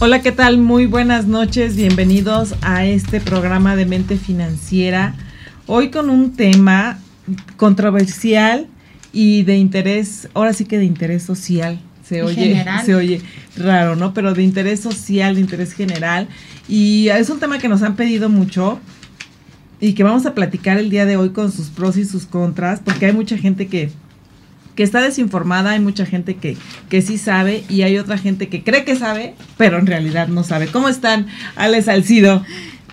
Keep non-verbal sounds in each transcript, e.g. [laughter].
Hola, ¿qué tal? Muy buenas noches. Bienvenidos a este programa de Mente Financiera. Hoy con un tema controversial y de interés, ahora sí que de interés social. Se oye, se oye raro, ¿no? Pero de interés social, de interés general. Y es un tema que nos han pedido mucho y que vamos a platicar el día de hoy con sus pros y sus contras, porque hay mucha gente que que está desinformada, hay mucha gente que, que sí sabe y hay otra gente que cree que sabe, pero en realidad no sabe. ¿Cómo están, Alex Salcido?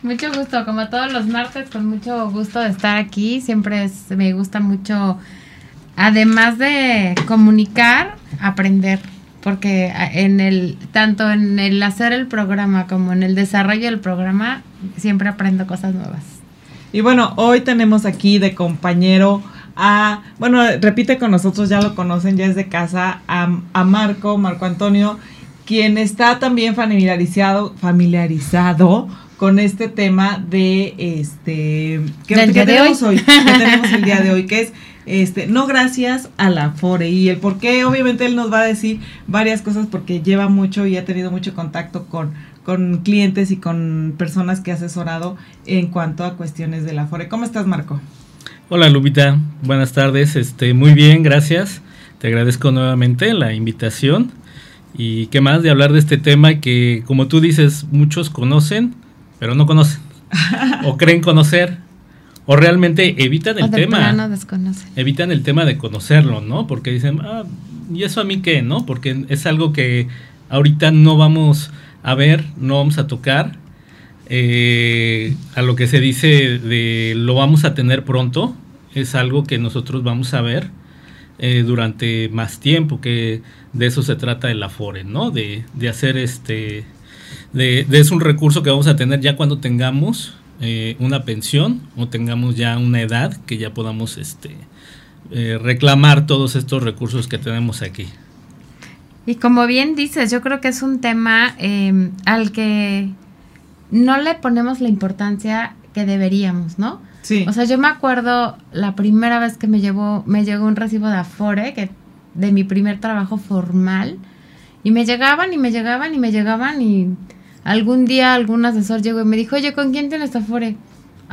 Mucho gusto, como todos los martes, con mucho gusto de estar aquí. Siempre me gusta mucho, además de comunicar, aprender, porque en el tanto en el hacer el programa como en el desarrollo del programa siempre aprendo cosas nuevas. Y bueno, hoy tenemos aquí de compañero a, bueno, repite con nosotros, ya lo conocen, ya es de casa, a, Marco, Marco Antonio, quien está también familiarizado, familiarizado con este tema de este que, tenemos hoy? que [laughs] tenemos el día de hoy, que es este, no gracias a la FORE y el por qué, obviamente él nos va a decir varias cosas porque lleva mucho y ha tenido mucho contacto con, con clientes y con personas que ha asesorado en cuanto a cuestiones de la FORE. ¿Cómo estás, Marco? Hola Lupita, buenas tardes. Este, muy bien, gracias. Te agradezco nuevamente la invitación. Y qué más de hablar de este tema que, como tú dices, muchos conocen, pero no conocen. [laughs] o creen conocer. O realmente evitan el tema. Evitan el tema de conocerlo, ¿no? Porque dicen, ah, ¿y eso a mí qué? ¿No? Porque es algo que ahorita no vamos a ver, no vamos a tocar eh, a lo que se dice de lo vamos a tener pronto, es algo que nosotros vamos a ver eh, durante más tiempo, que de eso se trata el Afore, ¿no? De, hacer este, de, es un recurso que vamos a tener ya cuando tengamos eh, una pensión o tengamos ya una edad que ya podamos este, reclamar todos estos recursos que tenemos aquí. Y como bien dices, yo creo que es un tema al que no le ponemos la importancia que deberíamos, ¿no? Sí. O sea, yo me acuerdo la primera vez que me llevó, me llegó un recibo de Afore, que de mi primer trabajo formal, y me llegaban y me llegaban y me llegaban y algún día algún asesor llegó y me dijo, oye, ¿con quién tienes Afore?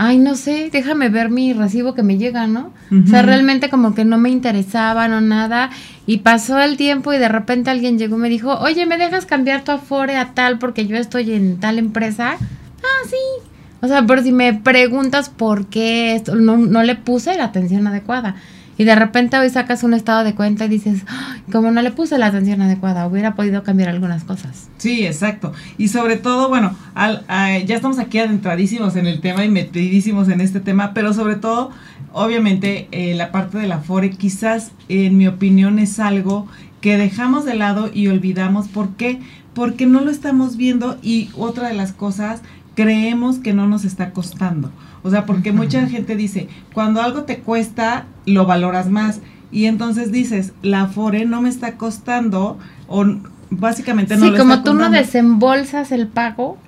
Ay, no sé, déjame ver mi recibo que me llega, ¿no? O sea, realmente como que no me interesaba, no nada. Y pasó el tiempo y de repente alguien llegó y me dijo, oye, ¿me dejas cambiar tu Afore a tal porque yo estoy en tal empresa? Ah, sí. O sea, pero si me preguntas por qué esto, no, no le puse la atención adecuada. Y de repente hoy sacas un estado de cuenta y dices, como no le puse la atención adecuada, hubiera podido cambiar algunas cosas. Sí, exacto. Y sobre todo, bueno, al, ya estamos aquí adentradísimos en el tema y metidísimos en este tema, pero sobre todo, obviamente, eh, la parte de la FORE quizás, en mi opinión, es algo que dejamos de lado y olvidamos. ¿Por qué? Porque no lo estamos viendo y otra de las cosas, creemos que no nos está costando. O sea, porque mucha gente dice, cuando algo te cuesta, lo valoras más. Y entonces dices, la FORE no me está costando o básicamente no sí, como tú no desembolsas el pago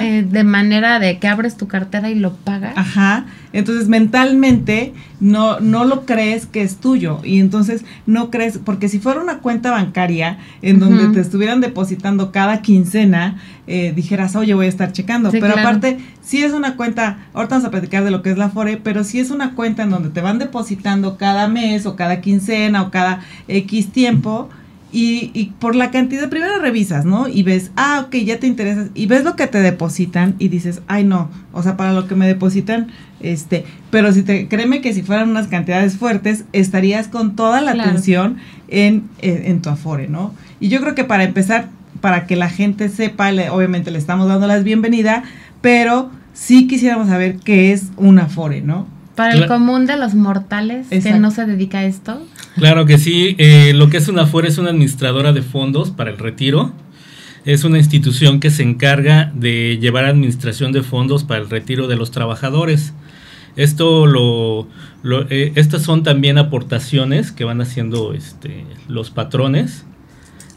eh, de manera de que abres tu cartera y lo pagas. Ajá. Entonces mentalmente no, no lo crees que es tuyo. Y entonces no crees, porque si fuera una cuenta bancaria en donde te estuvieran depositando cada quincena, eh, dijeras, oye, voy a estar checando. pero aparte, si es una cuenta, ahorita vamos a platicar de lo que es la FORE, pero si es una cuenta en donde te van depositando cada mes o cada quincena o cada X tiempo y, y, por la cantidad, primero revisas, ¿no? Y ves, ah, ok, ya te interesas. Y ves lo que te depositan y dices, ay, no, o sea, para lo que me depositan, este, pero si te, créeme que si fueran unas cantidades fuertes, estarías con toda la atención en, en, tu Afore, ¿no? Y yo creo que para empezar, para que la gente sepa, obviamente le estamos dando la bienvenida, pero sí quisiéramos saber qué es un Afore, ¿no? Para el común de los mortales que no se dedica a esto. Claro que sí. Eh, lo que es una FORE es una administradora de fondos para el retiro. es una institución que se encarga de llevar administración de fondos para el retiro de los trabajadores. Esto lo, eh, estas son también aportaciones que van haciendo este, los patrones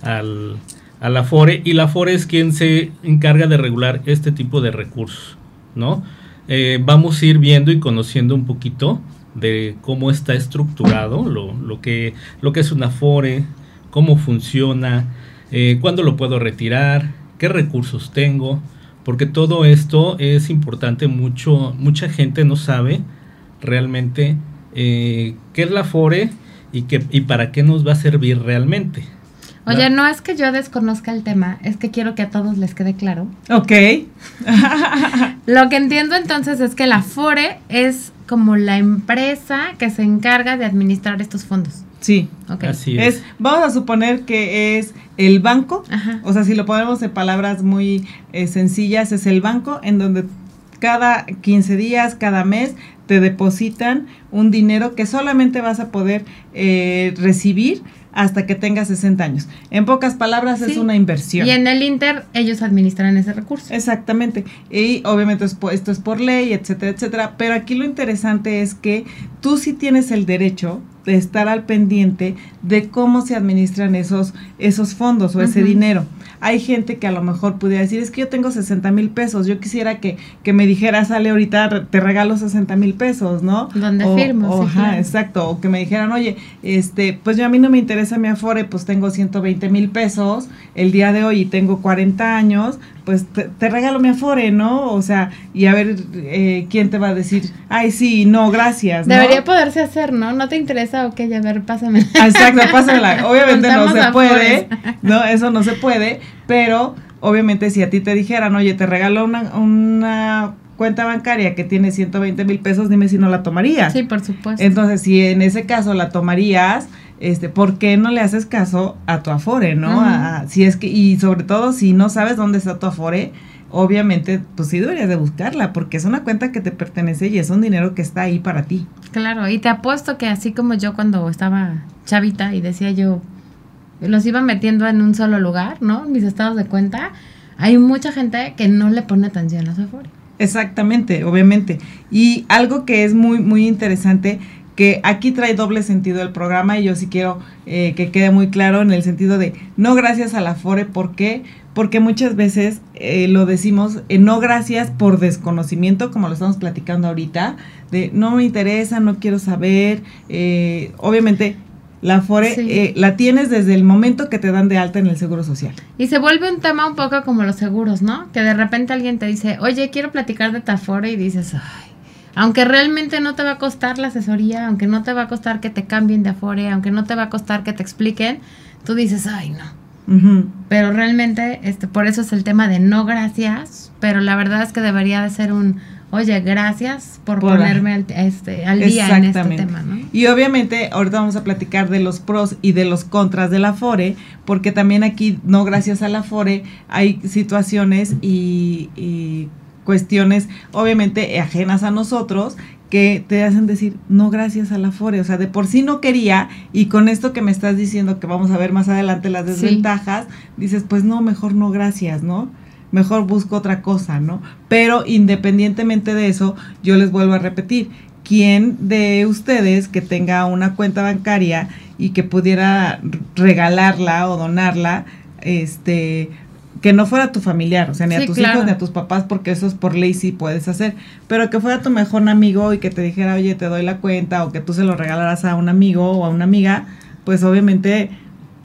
al, a la FORE y la FORE es quien se encarga de regular este tipo de recursos, ¿no? Eh, vamos a ir viendo y conociendo un poquito de cómo está estructurado lo, lo, que, lo que es una FORE, cómo funciona, eh, cuándo lo puedo retirar, qué recursos tengo, porque todo esto es importante, mucho, mucha gente no sabe realmente eh, qué es la FORE y, qué, y para qué nos va a servir realmente. Oye, no es que yo desconozca el tema, es que quiero que a todos les quede claro. Ok. [laughs] Lo que entiendo entonces es que la FORE es como la empresa que se encarga de administrar estos fondos. Sí, okay. así es. Vamos a suponer que es el banco, o sea, si lo ponemos en palabras muy eh, sencillas, es el banco en donde cada 15 días, cada mes, te depositan un dinero que solamente vas a poder eh, recibir hasta que tenga 60 años. En pocas palabras, es una inversión. Y en el Inter, ellos administran ese recurso. Exactamente. Y obviamente esto es por ley, etcétera, etcétera. Pero aquí lo interesante es que tú sí tienes el derecho de estar al pendiente de cómo se administran esos, esos fondos o ese dinero hay gente que a lo mejor pudiera decir, es que yo tengo 60 mil pesos, yo quisiera que, que me dijera, sale ahorita, te regalo 60 mil pesos, ¿no? Donde firmo. ajá, exacto, o que me dijeran, oye, este, pues yo a mí no me interesa mi Afore, pues tengo 120 mil pesos el día de hoy y tengo 40 años, pues te, regalo mi Afore, ¿no? O sea, y a ver eh, quién te va a decir, ay, sí, no, gracias. Debería poderse hacer, ¿no? ¿No te interesa? Ok, a ver, pásame. [laughs] Exacto, pásamela. [laughs] Obviamente no se puede, ¿no? Eso no se puede, pero obviamente si a ti te dijeran, oye, te regalo una, una cuenta bancaria que tiene 120 mil pesos, dime si no la tomarías. Sí, por supuesto. Entonces, si en ese caso la tomarías, este, ¿por qué no le haces caso a tu Afore, no? si es que, y sobre todo si no sabes dónde está tu Afore, obviamente, pues sí deberías de buscarla, porque es una cuenta que te pertenece y es un dinero que está ahí para ti. Claro, y te apuesto que así como yo cuando estaba chavita y decía yo, los iba metiendo en un solo lugar, ¿no? Mis estados de cuenta, hay mucha gente que no le pone atención a su. Exactamente, obviamente. Y algo que es muy, muy interesante que aquí trae doble sentido el programa y yo sí quiero eh, que quede muy claro en el sentido de no gracias a la FORE, ¿por qué? Porque muchas veces eh, lo decimos eh, no gracias por desconocimiento, como lo estamos platicando ahorita, de no me interesa, no quiero saber, obviamente la FORE la tienes desde el momento que te dan de alta en el Seguro Social. Y se vuelve un tema un poco como los seguros, ¿no? Que de repente alguien te dice, oye, quiero platicar de ta FORE y dices, ay, aunque realmente no te va a costar la asesoría, aunque no te va a costar que te cambien de afore, aunque no te va a costar que te expliquen, tú dices, ay, no. Pero realmente, este, por eso es el tema de no gracias, pero la verdad es que debería de ser un, oye, gracias por, ponerme al, este, al día en este tema, ¿no? Y obviamente ahorita vamos a platicar de los pros y de los contras de la FORE, porque también aquí, no gracias a la FORE, hay situaciones y, y cuestiones obviamente ajenas a nosotros que te hacen decir no gracias a la FORE, o sea, de por sí no quería y con esto que me estás diciendo que vamos a ver más adelante las desventajas, dices, pues no, mejor no gracias, ¿no? Mejor busco otra cosa, ¿no? Pero independientemente de eso, yo les vuelvo a repetir, ¿quién de ustedes que tenga una cuenta bancaria y que pudiera regalarla o donarla, este, que no fuera tu familiar, o sea, ni a tus hijos ni a tus papás, porque eso es por ley sí puedes hacer, pero que fuera tu mejor amigo y que te dijera, oye, te doy la cuenta, o que tú se lo regalaras a un amigo o a una amiga, pues obviamente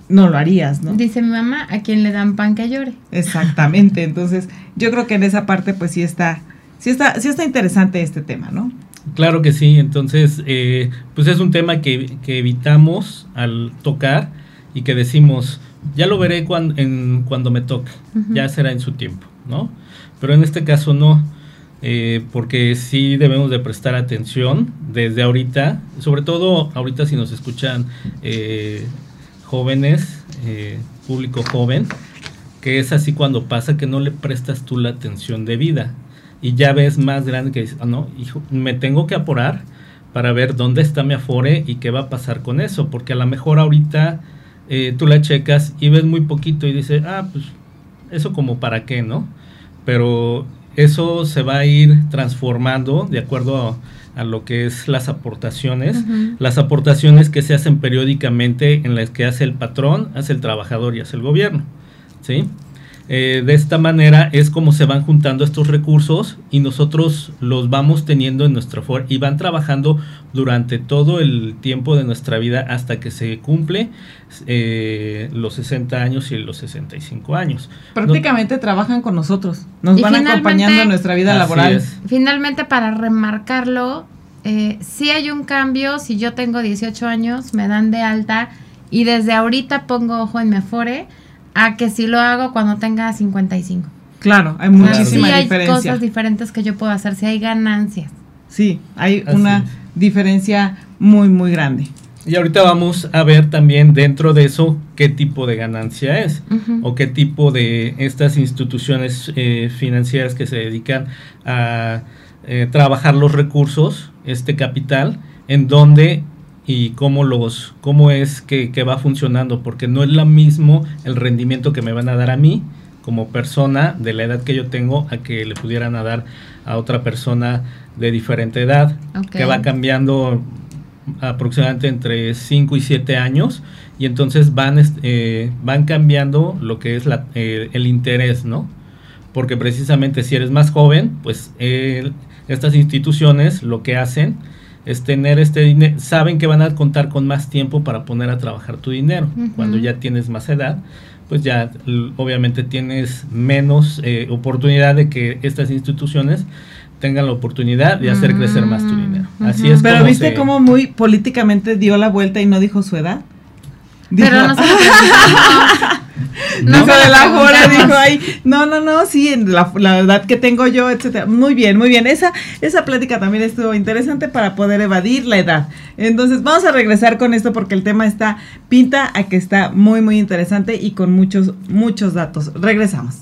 no lo harías, ¿no? Dice mi mamá, a quien le dan pan que llore. Exactamente, entonces yo creo que en esa parte pues sí está, sí está, sí está interesante este tema, ¿no? Claro que sí, entonces eh, pues es un tema que, que evitamos al tocar y que decimos, ya lo veré cuando, en, cuando me toque, ya será en su tiempo, ¿no? Pero en este caso no, eh, porque sí debemos de prestar atención desde ahorita, sobre todo ahorita si nos escuchan eh, jóvenes, eh, público joven, que es así cuando pasa que no le prestas tú la atención de vida y ya ves más grande que dices, ah, no, hijo, me tengo que apurar para ver dónde está mi afore y qué va a pasar con eso, porque a lo mejor ahorita eh, tú la checas y ves muy poquito y dices, ah, pues eso como para qué, ¿no? Pero eso se va a ir transformando de acuerdo a, lo que es las aportaciones, las aportaciones que se hacen periódicamente en las que hace el patrón, hace el trabajador y hace el gobierno, ¿sí? Eh, de esta manera es como se van juntando estos recursos y nosotros los vamos teniendo en nuestra for y van trabajando durante todo el tiempo de nuestra vida hasta que se cumple eh, los 60 años y los 65 años. Prácticamente trabajan con nosotros, nos van acompañando en nuestra vida laboral. Finalmente, para remarcarlo, eh, si hay un cambio, si yo tengo 18 años, me dan de alta y desde ahorita pongo ojo en mi afore a que si lo hago cuando tenga 55. Claro, hay muchísima sí hay cosas diferentes que yo puedo hacer, si hay ganancias. Sí, hay una diferencia muy, muy grande. Y ahorita vamos a ver también dentro de eso qué tipo de ganancia es o qué tipo de estas instituciones eh, financieras que se dedican a eh, trabajar los recursos, este capital, en donde y cómo los cómo es que, va funcionando porque no es lo mismo el rendimiento que me van a dar a mí como persona de la edad que yo tengo a que le pudieran dar a otra persona de diferente edad que va cambiando aproximadamente entre 5 y 7 años y entonces van eh, van cambiando lo que es la, eh, el interés no porque precisamente si eres más joven pues estas instituciones lo que hacen es tener este dinero, saben que van a contar con más tiempo para poner a trabajar tu dinero. Cuando ya tienes más edad, pues ya obviamente tienes menos eh, oportunidad de que estas instituciones tengan la oportunidad de hacer crecer más tu dinero. Así es. Pero viste cómo muy políticamente dio la vuelta y no dijo su edad. Pero no [laughs] No de la hora dijo ahí, no, no, no, sí, la, la edad que tengo yo, etcétera. Muy bien, muy bien. Esa, esa plática también estuvo interesante para poder evadir la edad. Entonces, vamos a regresar con esto porque el tema está, pinta a que está muy, muy interesante y con muchos, muchos datos. Regresamos.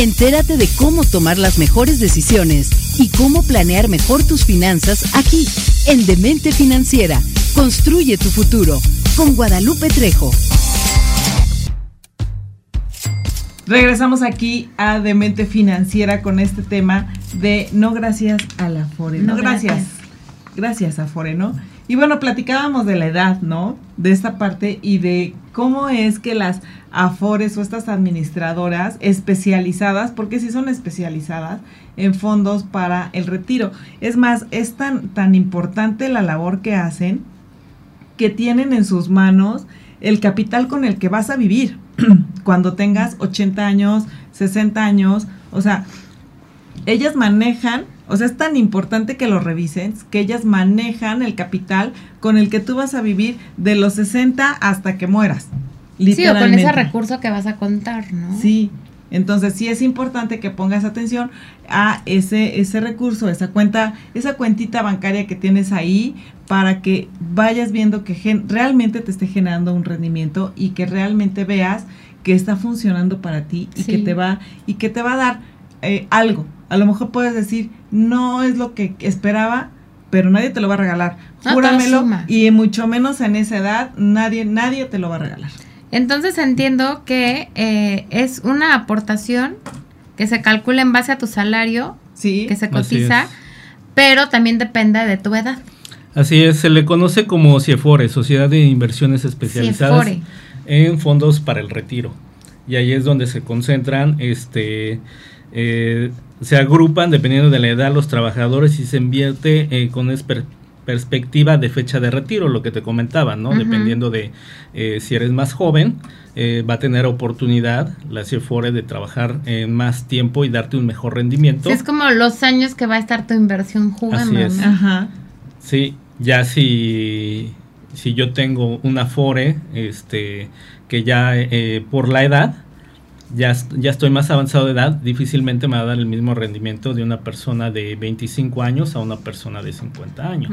Entérate de cómo tomar las mejores decisiones y cómo planear mejor tus finanzas aquí, en Demente Financiera. Construye tu futuro con Guadalupe Trejo. Regresamos aquí a Demente Financiera con este tema de no gracias a la Fore. No, gracias. Gracias a Fore, ¿no? Y bueno, platicábamos de la edad, ¿no? De esta parte y de cómo es que las afores o estas administradoras especializadas, porque si son especializadas en fondos para el retiro. Es más, es tan, tan importante la labor que hacen que tienen en sus manos el capital con el que vas a vivir [clears throat] cuando tengas 80 años, 60 años, o sea, ellas manejan o sea, es tan importante que lo revisen, que ellas manejan el capital con el que tú vas a vivir de los 60 hasta que mueras. Sí, o con ese recurso que vas a contar, ¿no? Sí. Entonces sí es importante que pongas atención a ese, ese recurso, esa cuenta, esa cuentita bancaria que tienes ahí para que vayas viendo que realmente te esté generando un rendimiento y que realmente veas que está funcionando para ti y que te va y que te va a dar eh, algo. A lo mejor puedes decir, no es lo que esperaba, pero nadie te lo va a regalar. Júramelo y mucho menos en esa edad, nadie, nadie te lo va a regalar. Entonces entiendo que eh, es una aportación que se calcula en base a tu salario, que se cotiza, pero también depende de tu edad. Así es, se le conoce como CIEFORE, Sociedad de Inversiones Especializadas en Fondos para el Retiro. Y ahí es donde se concentran este eh, se agrupan dependiendo de la edad los trabajadores y se invierte eh, con perspectiva de fecha de retiro, lo que te comentaba, ¿no? Dependiendo de eh, si eres más joven, va a tener oportunidad la CIFORE de trabajar en más tiempo y darte un mejor rendimiento. es como los años que va a estar tu inversión jugando. Así es. Ajá. Sí, ya si, si yo tengo una FORE, este, que ya por la edad, ya, ya estoy más avanzado de edad, difícilmente me va a dar el mismo rendimiento de una persona de 25 años a una persona de 50 años.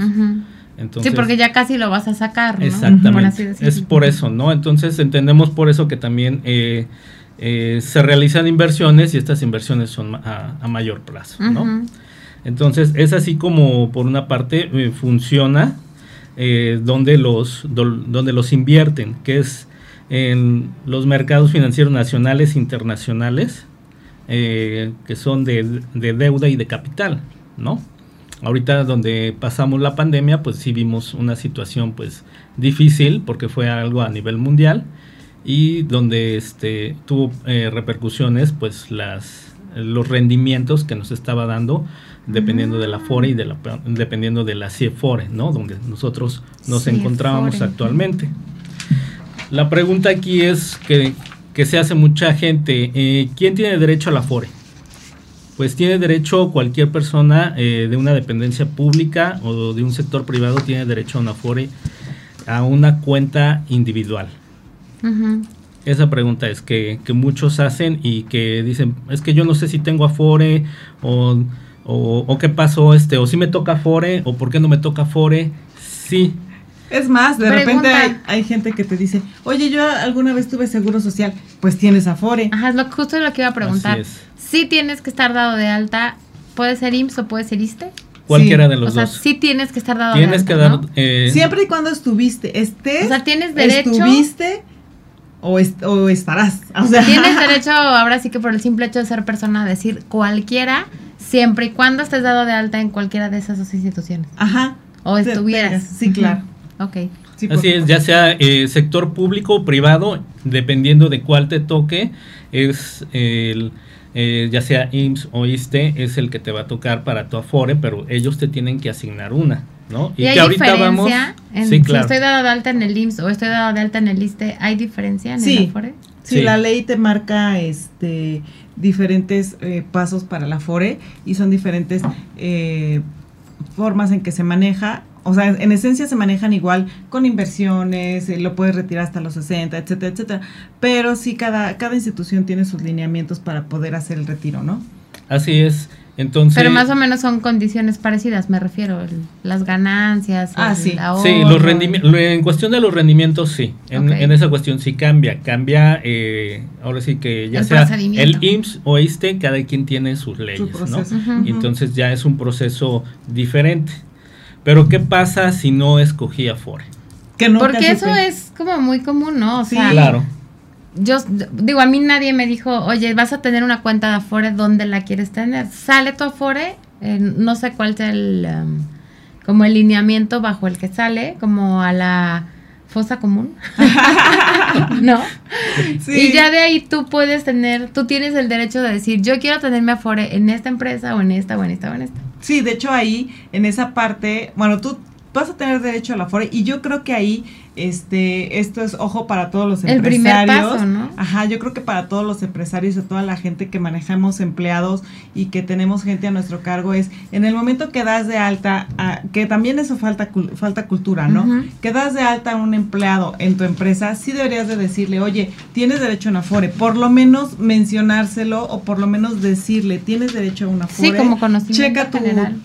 sí, porque ya casi lo vas a sacar. ¿no? Exactamente. es por eso, ¿no? Entonces entendemos por eso que también eh, eh, se realizan inversiones y estas inversiones son a, mayor plazo, ¿no? Entonces es así como por una parte eh, funciona donde, los, donde los invierten, que es en los mercados financieros nacionales e internacionales, eh, que son de, de, deuda y de capital, ¿no? Ahorita donde pasamos la pandemia, pues sí vimos una situación pues difícil porque fue algo a nivel mundial y donde este, tuvo eh, repercusiones pues las, los rendimientos que nos estaba dando dependiendo de la FORE y de la, dependiendo de la CIEFORE, ¿no? Donde nosotros nos encontrábamos actualmente. La pregunta aquí es que, que se hace mucha gente, eh, ¿quién tiene derecho a la FORE? Pues tiene derecho cualquier persona eh, de una dependencia pública o de un sector privado tiene derecho a una FORE, a una cuenta individual. Esa pregunta es que, que, muchos hacen y que dicen, es que yo no sé si tengo Afore o o, qué pasó, este, o si me toca Fore, o por qué no me toca Fore. Sí. Es más, de repente hay, gente que te dice, oye, yo alguna vez tuve seguro social, pues tienes Afore. Ajá, es lo, justo lo que iba a preguntar. Sí tienes que estar dado de alta, puede ser IMSS o puede ser ISTE. Cualquiera de los dos. O sea, sí tienes que estar dado tienes de alta. Que dar, eh, Siempre y cuando estuviste, estés. O sea, tienes derecho. Estuviste o, o estarás. O sea. Tienes [laughs] derecho, ahora sí que por el simple hecho de ser persona, a decir cualquiera Siempre y cuando estés dado de alta en cualquiera de esas dos instituciones. Ajá. O estuvieras. Sí, claro. Ok. Así es, ya sea eh, sector público o privado, dependiendo de cuál te toque, es el, eh, ya sea IMSS o ISTE, es el que te va a tocar para tu Afore, pero ellos te tienen que asignar una, ¿no? Y, hay ahorita diferencia en, Si estoy dado de alta en el IMSS o estoy dado de alta en el ISTE, ¿hay diferencia en el Afore? Sí, la ley te marca este diferentes eh, pasos para la FORE y son diferentes eh, formas en que se maneja. O sea, en esencia se manejan igual con inversiones, eh, lo puedes retirar hasta los 60, etcétera, etcétera. Pero sí, cada, cada institución tiene sus lineamientos para poder hacer el retiro, ¿no? Así es. Entonces, Pero más o menos son condiciones parecidas, me refiero, las ganancias, ah, sí. sí, los rendimientos, en cuestión de los rendimientos, sí, en, esa cuestión sí cambia, cambia, eh, ahora sí que ya sea el IMSS o este, cada quien tiene sus leyes, ¿no? Entonces ya es un proceso diferente. Pero ¿qué pasa si no escogía FORE? Que Porque eso es como muy común, ¿no? O sí, claro yo digo, a mí nadie me dijo, oye, vas a tener una cuenta de Afore, ¿dónde la quieres tener? Sale tu Afore, eh, no sé cuál sea el, um, como el lineamiento bajo el que sale, como a la fosa común, [laughs] ¿no? Y ya de ahí tú puedes tener, tú tienes el derecho de decir, yo quiero tenerme Afore en esta empresa o en esta o en esta o en esta. Sí, de hecho ahí, en esa parte, bueno, tú vas a tener derecho a la FORE y yo creo que ahí este esto es ojo para todos los empresarios. El primer paso, ¿no? Ajá, yo creo que para todos los empresarios y toda la gente que manejamos empleados y que tenemos gente a nuestro cargo es en el momento que das de alta que también eso falta falta cultura, ¿no? Que das de alta a un empleado en tu empresa, sí deberías de decirle, "Oye, tienes derecho a una FORE", por lo menos mencionárselo o por lo menos decirle, "Tienes derecho a una FORE". Sí, como conocimiento Checa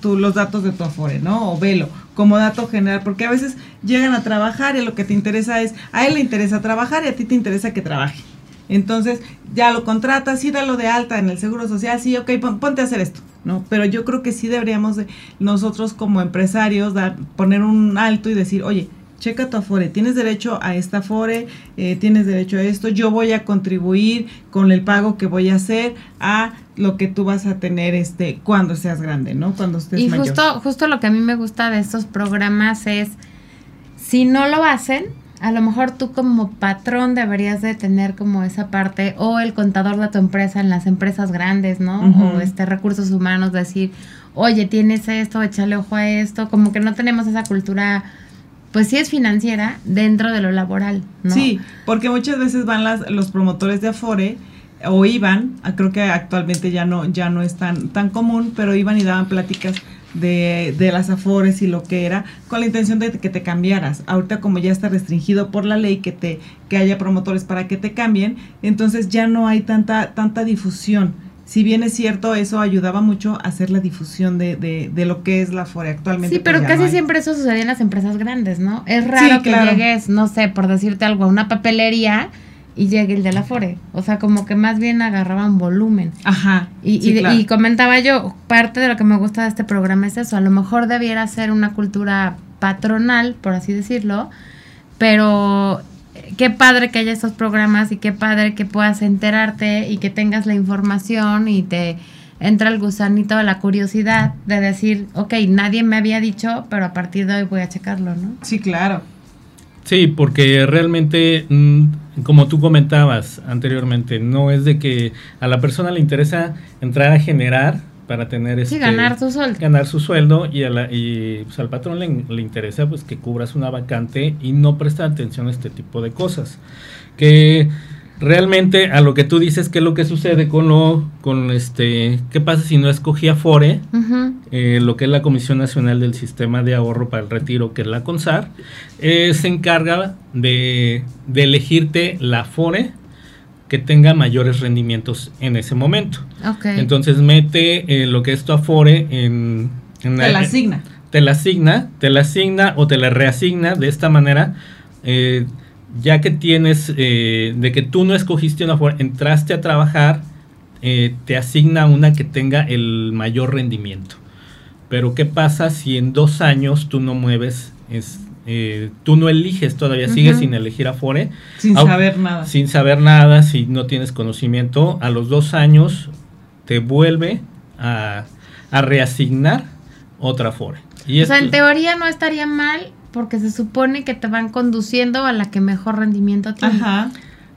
tu, los datos de tu Afore, ¿no? O velo como dato general, porque a veces llegan a trabajar y lo que te interesa es, a él le interesa trabajar y a ti te interesa que trabaje. Entonces, ya lo contratas, sí, dalo de alta en el Seguro Social, sí, ok, ponte a hacer esto, ¿no? Pero yo creo que sí deberíamos de, nosotros como empresarios dar, poner un alto y decir, oye, checa tu Afore, tienes derecho a esta Afore, eh, tienes derecho a esto, yo voy a contribuir con el pago que voy a hacer a lo que tú vas a tener este cuando seas grande, ¿no? Cuando estés y justo justo lo que a mí me gusta de estos programas es si no lo hacen, a lo mejor tú como patrón deberías de tener como esa parte o el contador de tu empresa en las empresas grandes, ¿no? O este recursos humanos decir, "Oye, tienes esto, échale ojo a esto", como que no tenemos esa cultura pues sí es financiera dentro de lo laboral, ¿no? Sí, porque muchas veces van las, los promotores de Afore o iban, creo que actualmente ya no, ya no es tan, tan común, pero iban y daban pláticas de, de, las afores y lo que era, con la intención de que te cambiaras. Ahorita como ya está restringido por la ley que te, que haya promotores para que te cambien, entonces ya no hay tanta, tanta difusión si bien es cierto, eso ayudaba mucho a hacer la difusión de, de, lo que es la FORE actualmente. Sí, pero pues casi siempre eso sucedía en las empresas grandes, ¿no? Es raro que llegues, no sé, por decirte algo, a una papelería y llegue el de la Fore. O sea, como que más bien agarraban volumen. Ajá. Y, y, comentaba yo, parte de lo que me gusta de este programa es eso. A lo mejor debiera ser una cultura patronal, por así decirlo, pero qué padre que haya estos programas y qué padre que puedas enterarte y que tengas la información y te entra el gusanito de la curiosidad de decir, ok, nadie me había dicho, pero a partir de hoy voy a checarlo, ¿no? Sí, claro. Sí, porque realmente, mm, como tú comentabas anteriormente, no es de que a la persona le interesa entrar a generar para tener este, ganar su sueldo. Ganar su sueldo y, a la, y pues, al patrón le, le, interesa pues que cubras una vacante y no presta atención a este tipo de cosas. Que realmente a lo que tú dices, ¿qué es lo que sucede con lo, con este, qué pasa si no escogía FORE, eh, lo que es la Comisión Nacional del Sistema de Ahorro para el Retiro, que es la CONSAR, eh, se encarga de, de, elegirte la FORE que tenga mayores rendimientos en ese momento. Entonces mete eh, lo que es tu Afore en... en te la asigna. Te la asigna, te la asigna o te la reasigna de esta manera ya que tienes, eh, de que tú no escogiste una forma, entraste a trabajar, eh, te asigna una que tenga el mayor rendimiento. Pero ¿qué pasa si en dos años tú no mueves, es, eh, tú no eliges todavía, sigues sin elegir Afore? Sin saber nada. Sin saber nada, si no tienes conocimiento, a los dos años te vuelve a, a reasignar otra Afore. Y o sea, en teoría no estaría mal porque se supone que te van conduciendo a la que mejor rendimiento tiene. Ajá.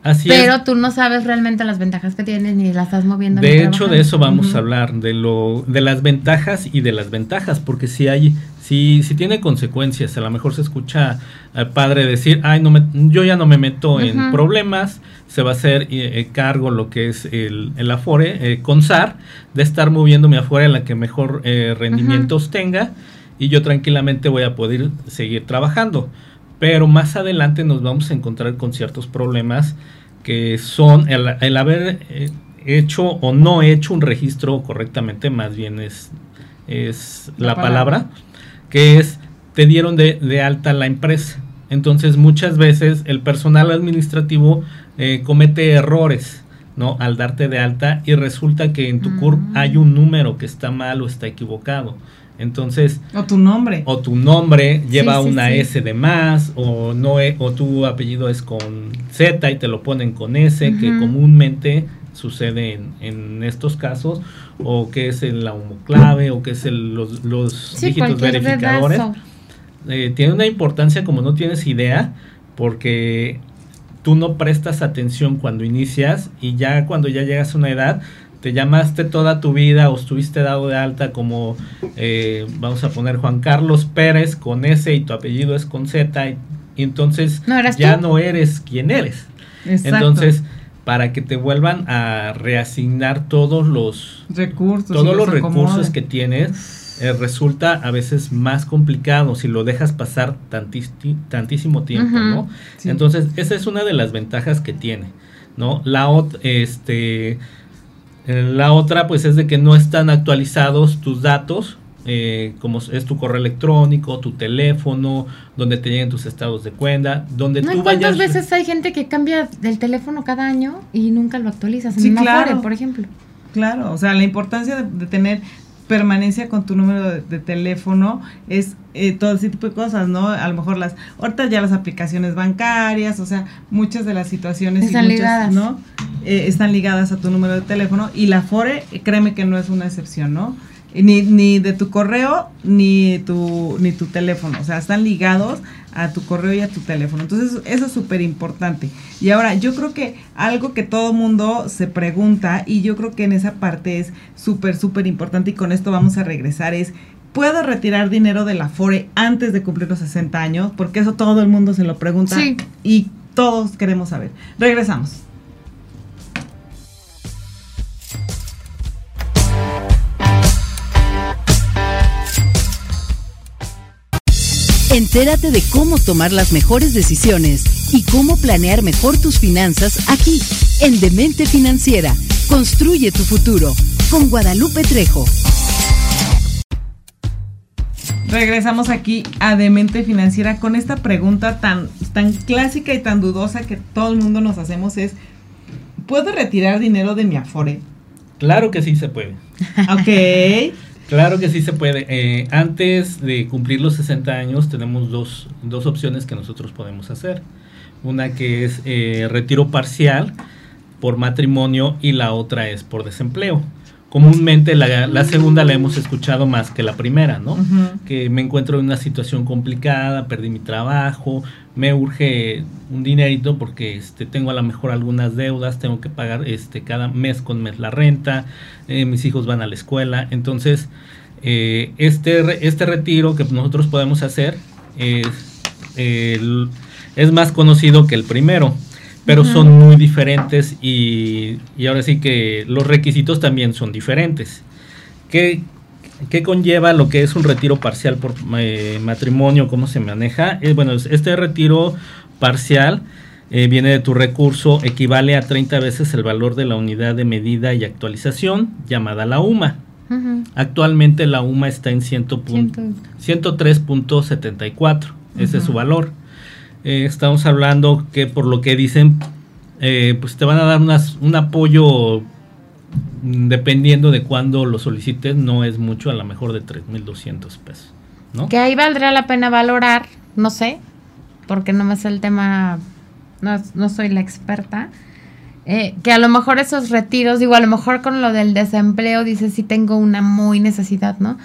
Así Pero tú no sabes realmente las ventajas que tienes ni las estás moviendo. De hecho, de eso vamos a hablar, de lo, de las ventajas y de las ventajas, porque si hay, si, si tiene consecuencias, a lo mejor se escucha al padre decir, ay, no me, yo ya no me meto en problemas, se va a hacer eh, eh, cargo lo que es el, el Afore, eh, con SAR, de estar moviéndome afuera en la que mejor rendimientos tenga y yo tranquilamente voy a poder seguir trabajando. Pero más adelante nos vamos a encontrar con ciertos problemas que son el, haber eh, hecho o no hecho un registro correctamente, más bien es, es la, palabra. que es te dieron de, alta la empresa. Entonces muchas veces el personal administrativo eh, comete errores. ¿no? Al darte de alta y resulta que en tu CURP mm. hay un número que está mal o está equivocado. Entonces. O tu nombre. O tu nombre lleva una S de más, o no e, o tu apellido es con Z y te lo ponen con S, que comúnmente sucede en, estos casos, o que es el, la homoclave, o que es el, los, los dígitos verificadores. Eh, tiene una importancia como no tienes idea, porque tú no prestas atención cuando inicias y ya cuando ya llegas a una edad, te llamaste toda tu vida o estuviste dado de alta como, eh, vamos a poner Juan Carlos Pérez con S y tu apellido es con Z, y, entonces ya no eres quien eres. Entonces, para que te vuelvan a reasignar todos los recursos, todos los, recursos que tienes, eh, resulta a veces más complicado si lo dejas pasar tantísimo tiempo, ¿no? Entonces, esa es una de las ventajas que tiene, ¿no? La otra, este la otra, pues, es de que no están actualizados tus datos, eh, como es tu correo electrónico, tu teléfono, donde te lleguen tus estados de cuenta, donde tú ¿Cuántas veces hay gente que cambia del teléfono cada año y nunca lo actualizas? En sí, claro. por ejemplo. Claro, o sea, la importancia de tener permanencia con tu número de, teléfono es eh, todo ese tipo de cosas, ¿no? A lo mejor las, ahorita ya las aplicaciones bancarias, o sea, muchas de las situaciones están ligadas. ¿no? Eh, están ligadas a tu número de teléfono y la FORE, créeme que no es una excepción, ¿no? Ni, ni de tu correo ni tu, ni tu teléfono, o sea, están ligados a tu correo y a tu teléfono. Entonces, eso es súper importante. Y ahora, yo creo que algo que todo mundo se pregunta, y yo creo que en esa parte es súper, súper importante, y con esto vamos a regresar, es, ¿puedo retirar dinero de la FORE antes de cumplir los 60 años? Porque eso todo el mundo se lo pregunta y todos queremos saber. Regresamos. Entérate de cómo tomar las mejores decisiones y cómo planear mejor tus finanzas aquí, en Demente Financiera. Construye tu futuro con Guadalupe Trejo. Regresamos aquí a Demente Financiera con esta pregunta tan, tan clásica y tan dudosa que todo el mundo nos hacemos es, ¿puedo retirar dinero de mi Afore? Claro que sí se puede. Ok. Claro que sí se puede. Eh, antes de cumplir los 60 años tenemos dos, dos, opciones que nosotros podemos hacer. Una que es eh, retiro parcial por matrimonio y la otra es por desempleo comúnmente la, segunda la hemos escuchado más que la primera, ¿no? Que me encuentro en una situación complicada, perdí mi trabajo, me urge un dinerito porque este, tengo a lo mejor algunas deudas, tengo que pagar este, cada mes con mes la renta, eh, mis hijos van a la escuela, entonces eh, este, este retiro que nosotros podemos hacer es, es más conocido que el primero pero son muy diferentes y, ahora sí que los requisitos también son diferentes. ¿Qué, conlleva lo que es un retiro parcial por eh, matrimonio? ¿Cómo se maneja? Eh, bueno, este retiro parcial eh, viene de tu recurso, equivale a 30 veces el valor de la unidad de medida y actualización llamada la UMA. Actualmente la UMA está en 103.74, ese es su valor. Eh, estamos hablando que por lo que dicen, eh, pues te van a dar un apoyo mm, dependiendo de cuándo lo solicites, no es mucho, a lo mejor de 3.200 pesos. ¿no? Que ahí valdría la pena valorar, no sé, porque no me sé el tema, no, soy la experta. Eh, que a lo mejor esos retiros, digo, a lo mejor con lo del desempleo dices si tengo una muy necesidad, ¿no?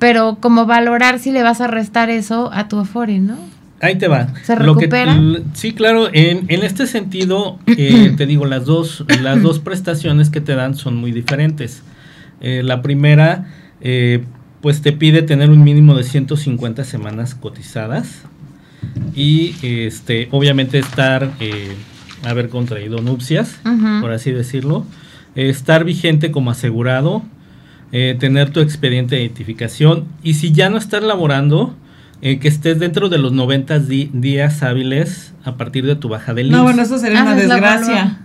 Pero como valorar si le vas a restar eso a tu Afore, ¿no? Ahí te va. ¿Se recupera? sí, claro. En, en este sentido, eh, [clears throat] te digo, las dos, las dos prestaciones que te dan son muy diferentes. Eh, la primera, eh, pues te pide tener un mínimo de 150 semanas cotizadas y, este, obviamente, estar, haber contraído nupcias, por así decirlo, estar vigente como asegurado, tener tu expediente de identificación y si ya no estás laborando, eh, que estés dentro de los 90 días hábiles a partir de tu baja del No, bueno, eso sería ah, una desgracia.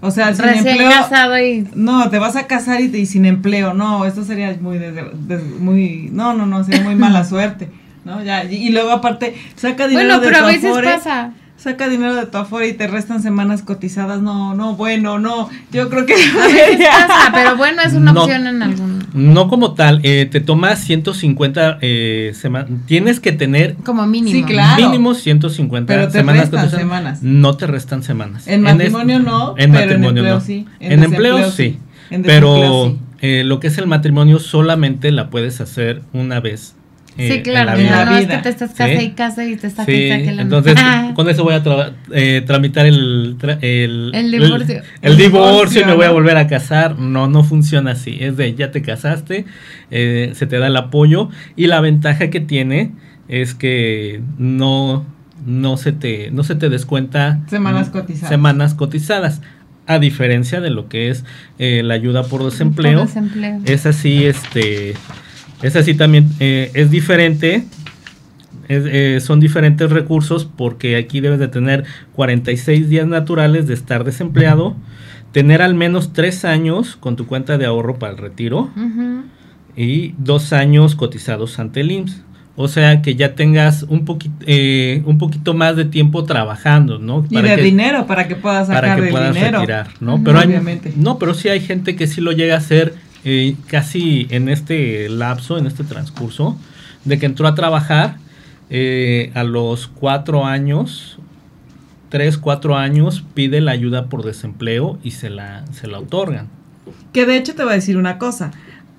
O sea, sin empleo. casado y... No, te vas a casar y, sin empleo. No, esto sería muy, muy. No, no, no, sería muy mala [laughs] suerte. ¿no? Ya, y, luego, aparte, saca dinero bueno, pero a veces pasa saca dinero de tu aforo y te restan semanas cotizadas. No, no, bueno, no. Yo creo que. [laughs] pero bueno, es una opción en algún. No como tal, eh, te tomas 150 eh, semanas. Tienes que tener. Como mínimo. Sí, claro. Mínimo 150 pero te semanas restan semanas. No te restan semanas. En matrimonio no. En matrimonio no. Sí. En, empleo sí. pero eh, lo que es el matrimonio solamente la puedes hacer una vez sí, eh, claro, en la no, es que te estás casa y casa y te estás sí, Entonces, [laughs] [laughs] con eso voy a eh, tramitar el, el, el, divorcio. El, divorcio, y me voy a volver a casar. No, no funciona así. Es de ya te casaste, eh, se te da el apoyo y la ventaja que tiene es que no, no, se, te, no se te descuenta semanas cotizadas. Semanas cotizadas a diferencia de lo que es la ayuda por desempleo, por desempleo. es así este es así también, eh, es diferente, eh, son diferentes recursos porque aquí debes de tener 46 días naturales de estar desempleado, tener al menos 3 años con tu cuenta de ahorro para el retiro y 2 años cotizados ante el IMSS. O sea, que ya tengas un, poquito eh, un poquito más de tiempo trabajando, ¿no? y de dinero, para que puedas sacar para que puedas retirar, ¿no? pero Obviamente. no, pero sí hay gente que sí lo llega a hacer eh, casi en este lapso, en este transcurso, de que entró a trabajar eh, a los cuatro años, tres, cuatro años, pide la ayuda por desempleo y se la, se la otorgan. Que de hecho te voy a decir una cosa.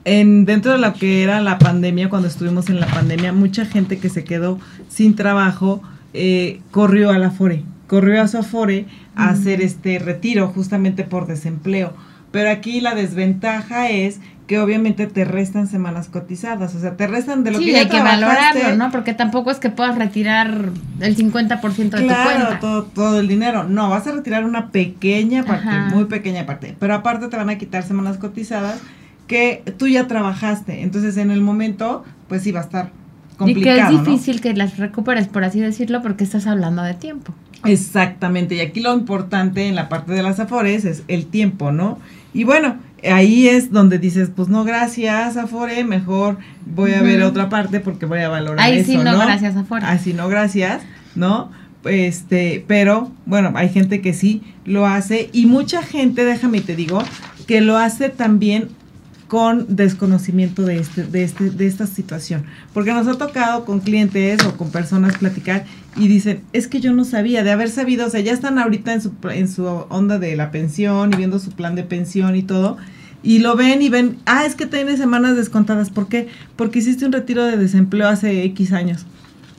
En, dentro de lo que era la pandemia, cuando estuvimos en la pandemia, mucha gente que se quedó sin trabajo eh, corrió a la FORE, corrió a su AFORE a hacer este retiro justamente por desempleo pero aquí la desventaja es que obviamente te restan semanas cotizadas, o sea, te restan de lo que ya hay que valorarlo, ¿no? Porque tampoco es que puedas retirar el 50% de tu cuenta. Todo, todo el dinero. No, vas a retirar una pequeña parte, muy pequeña parte. Pero aparte te van a quitar semanas cotizadas que tú ya trabajaste. Entonces, en el momento, pues sí va a estar complicado. Y que es difícil que las recuperes, por así decirlo, porque estás hablando de tiempo. Exactamente. Y aquí lo importante en la parte de las afores es el tiempo, ¿no? Y bueno, ahí es donde dices, pues no, gracias, Afore, mejor voy a ver otra parte porque voy a valorar ahí eso, sí, no, gracias, Afore. Ahí sí, no, gracias, ¿no? Este, pero bueno, hay gente que sí lo hace y mucha gente, déjame te digo, que lo hace también con desconocimiento de este, de este, de esta situación. Porque nos ha tocado con clientes o con personas platicar y dicen, es que yo no sabía, de haber sabido, o sea, ya están ahorita en su, en su onda de la pensión y viendo su plan de pensión y todo, y lo ven y ven, ah, es que tienes semanas descontadas. ¿Por qué? Porque hiciste un retiro de desempleo hace X años.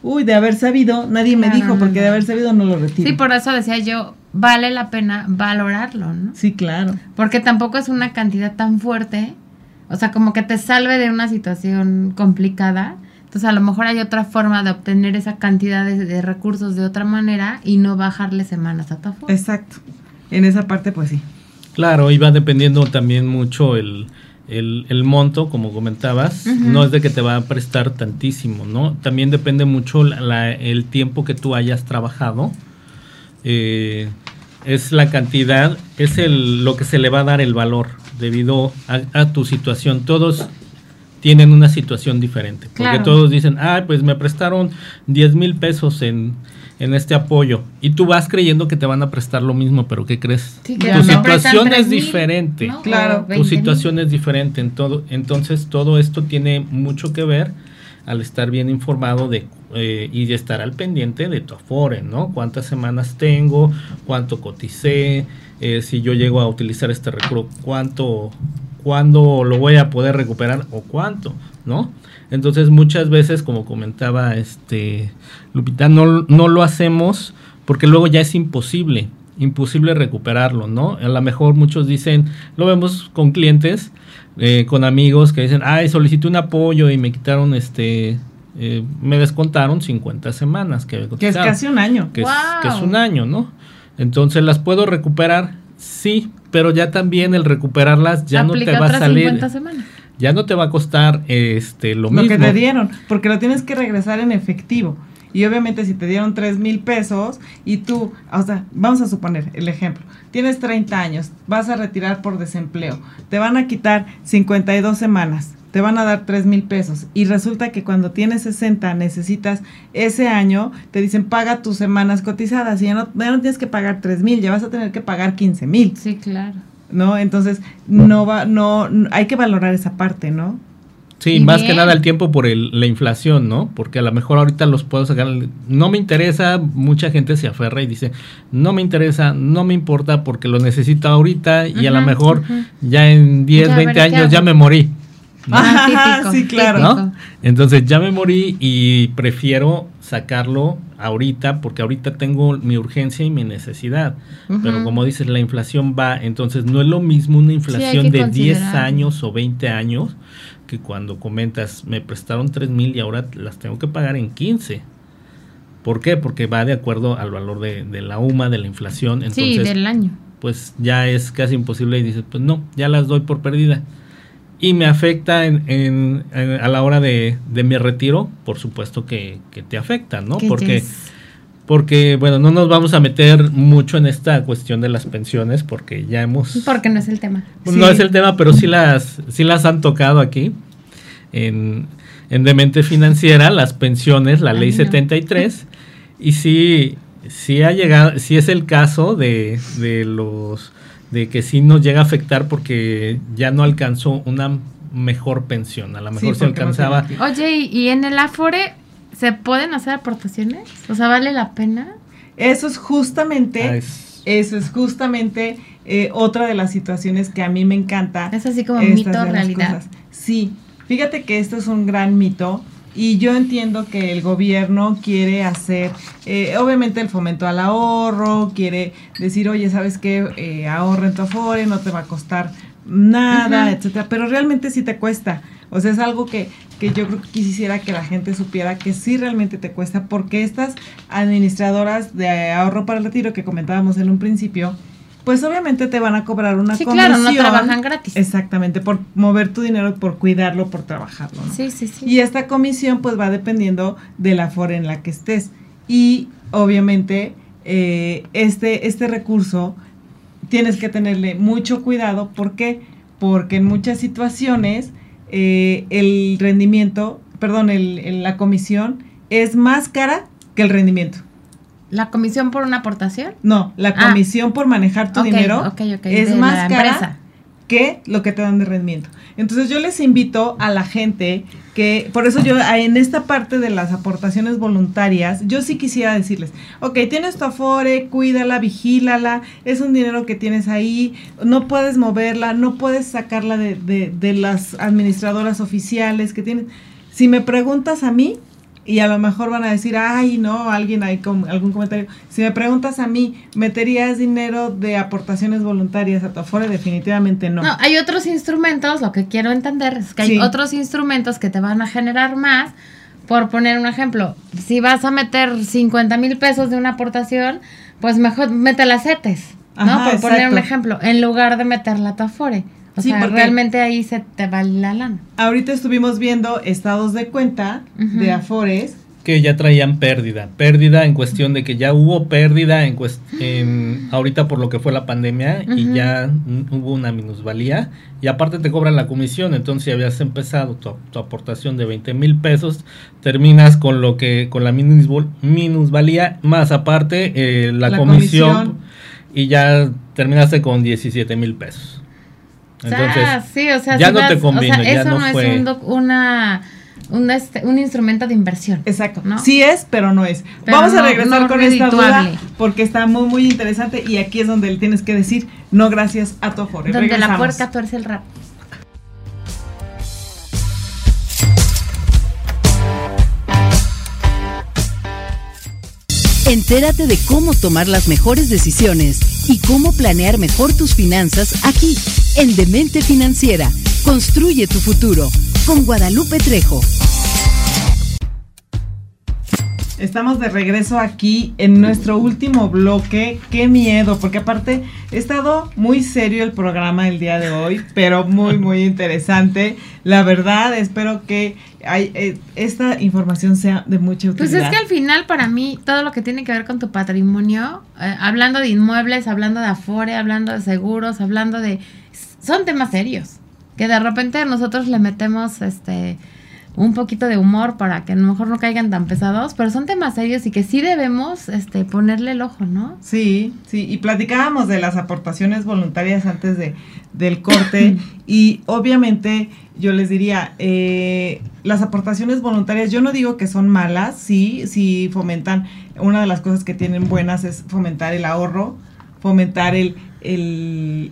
Uy, de haber sabido, nadie me dijo, porque de haber sabido no lo retiro. Sí, por eso decía yo, vale la pena valorarlo, ¿no? Sí, claro. Porque tampoco es una cantidad tan fuerte, o sea, como que te salve de una situación complicada. Entonces, a lo mejor hay otra forma de obtener esa cantidad de, recursos de otra manera y no bajarle semanas a tu Exacto. En esa parte, pues sí. Claro, y va dependiendo también mucho el, el, monto, como comentabas, no es de que te va a prestar tantísimo, ¿no? También depende mucho el tiempo que tú hayas trabajado. Eh, es la cantidad, es el, lo que se le va a dar el valor debido a, tu situación. Todos tienen una situación diferente, porque todos dicen, ah, pues me prestaron 10 mil pesos en en este apoyo y tú vas creyendo que te van a prestar lo mismo, pero ¿qué crees? tu situación es diferente. Claro. Tu situación es diferente en todo, entonces todo esto tiene mucho que ver al estar bien informado de eh, y estar al pendiente de tu afore, ¿no? Cuántas semanas tengo, cuánto coticé, eh, si yo llego a utilizar este recurso, cuánto, cuándo lo voy a poder recuperar o cuánto, ¿no? Entonces muchas veces, como comentaba este Lupita, no, no lo hacemos porque luego ya es imposible, imposible recuperarlo, ¿no? A lo mejor muchos dicen, lo vemos con clientes, eh, con amigos que dicen, ay, solicité un apoyo y me quitaron este, eh, me descontaron 50 semanas. Que, que es casi un año. Que, es, que, es, un año, ¿no? Entonces, ¿las puedo recuperar? Sí, pero ya también el recuperarlas ya no te va a salir. 50 semanas ya no te va a costar este lo, mismo. Lo que te dieron, porque lo tienes que regresar en efectivo. Y obviamente si te dieron 3 mil pesos y tú, o sea, vamos a suponer el ejemplo, tienes 30 años, vas a retirar por desempleo, te van a quitar 52 semanas, te van a dar 3 mil pesos y resulta que cuando tienes 60 necesitas ese año, te dicen paga tus semanas cotizadas y ya no, ya no tienes que pagar 3 mil, ya vas a tener que pagar 15 mil. Sí, claro. ¿no? Entonces, no va, no, hay que valorar esa parte, ¿no? Sí, más que nada el tiempo por el, la inflación, ¿no? Porque a lo mejor ahorita los puedo sacar, no me interesa, mucha gente se aferra y dice, no me interesa, no me importa porque lo necesito ahorita y a lo mejor ya en 10, 20 años ya me morí. Sí, claro. Entonces ya me morí y prefiero sacarlo ahorita porque ahorita tengo mi urgencia y mi necesidad. Pero como dices, la inflación va, entonces no es lo mismo una inflación de 10 años o 20 años que cuando comentas, me prestaron 3 mil y ahora las tengo que pagar en 15. ¿Por qué? Porque va de acuerdo al valor de, la UMA, de la inflación. Entonces, sí, del año. Pues ya es casi imposible y dices, pues no, ya las doy por perdida y me afecta en, a la hora de, mi retiro, por supuesto que, te afecta, ¿no? Porque, porque, bueno, no nos vamos a meter mucho en esta cuestión de las pensiones porque ya hemos... Porque no es el tema. No es el tema, pero sí las, sí las han tocado aquí en, en Demente Financiera, las pensiones, la ley 73, [laughs] y sí, sí ha llegado, sí es el caso de, de los de que sí nos llega a afectar porque ya no alcanzó una mejor pensión. A lo mejor se alcanzaba. Oye, ¿y en el Afore se pueden hacer aportaciones? O sea, ¿vale la pena? Eso es justamente. Ah, eso es justamente eh, otra de las situaciones que a mí me encanta. Es así como mito realidad. Sí, fíjate que esto es un gran mito y yo entiendo que el gobierno quiere hacer, eh, obviamente el fomento al ahorro, quiere decir, oye, ¿sabes qué? Eh, ahorra en tu Afore, no te va a costar nada, etcétera, pero realmente sí te cuesta. O sea, es algo que, que yo creo que quisiera que la gente supiera que sí realmente te cuesta, porque estas administradoras de ahorro para el retiro que comentábamos en un principio, pues obviamente te van a cobrar una sí, claro, no trabajan gratis. Exactamente, por mover tu dinero, por cuidarlo, por trabajarlo. Sí, sí, sí. Y esta comisión pues va dependiendo de la fora en la que estés. Y obviamente eh, este, este recurso tienes que tenerle mucho cuidado. ¿Por qué? porque en muchas situaciones eh, el rendimiento, perdón, el, la comisión es más cara que el rendimiento. ¿La comisión por una aportación? No, la ah. comisión por manejar tu dinero es más cara que lo que te dan de rendimiento. Entonces yo les invito a la gente que, por eso yo en esta parte de las aportaciones voluntarias, yo sí quisiera decirles, ok, tienes tu afore, cuídala, vigílala, es un dinero que tienes ahí, no puedes moverla, no puedes sacarla de, de, de las administradoras oficiales que tienen. Si me preguntas a mí, y a lo mejor van a decir, ay, no, alguien hay con algún comentario. Si me preguntas a mí, ¿meterías dinero de aportaciones voluntarias a tu Afore? Definitivamente no. No, hay otros instrumentos, lo que quiero entender es que hay otros instrumentos que te van a generar más. Por poner un ejemplo, si vas a meter 50 mil pesos de una aportación, pues mejor mete las CETES, ¿no? Por poner un ejemplo, en lugar de meterla a tu Afore. O sea, realmente ahí se te va la lana. Ahorita estuvimos viendo estados de cuenta de Afores. Que ya traían pérdida. Pérdida en cuestión de que ya hubo pérdida en, en ahorita por lo que fue la pandemia y ya hubo una minusvalía. Y aparte te cobran la comisión. Entonces, si habías empezado tu, aportación de 20 mil pesos, terminas con lo que con la minusvalía, más aparte eh, la, comisión, y ya terminaste con 17 mil pesos. Entonces, ah, sí, o sea, ya no te conviene, eso no, es una, este, un instrumento de inversión. Exacto. ¿no? Sí es, pero no es. Vamos a regresar con esta duda porque está muy, muy interesante y aquí es donde le tienes que decir no gracias a tu Afore. Donde la puerca tuerce el rap. Entérate de cómo tomar las mejores decisiones y cómo planear mejor tus finanzas aquí, en Demente Financiera. Construye tu futuro con Guadalupe Trejo. Estamos de regreso aquí en nuestro último bloque. Qué miedo, porque aparte he estado muy serio el programa el día de hoy, pero muy, muy interesante. La verdad, espero que hay, eh, esta información sea de mucha utilidad. Pues es que al final para mí todo lo que tiene que ver con tu patrimonio, eh, hablando de inmuebles, hablando de afore, hablando de seguros, hablando de... son temas serios, que de repente nosotros le metemos este un poquito de humor para que a lo mejor no caigan tan pesados, pero son temas serios y que sí debemos este, ponerle el ojo, ¿no? Sí, sí, y platicábamos de las aportaciones voluntarias antes de, del corte [laughs] y obviamente yo les diría, eh, las aportaciones voluntarias, yo no digo que son malas, sí, sí fomentan, una de las cosas que tienen buenas es fomentar el ahorro, fomentar el, el,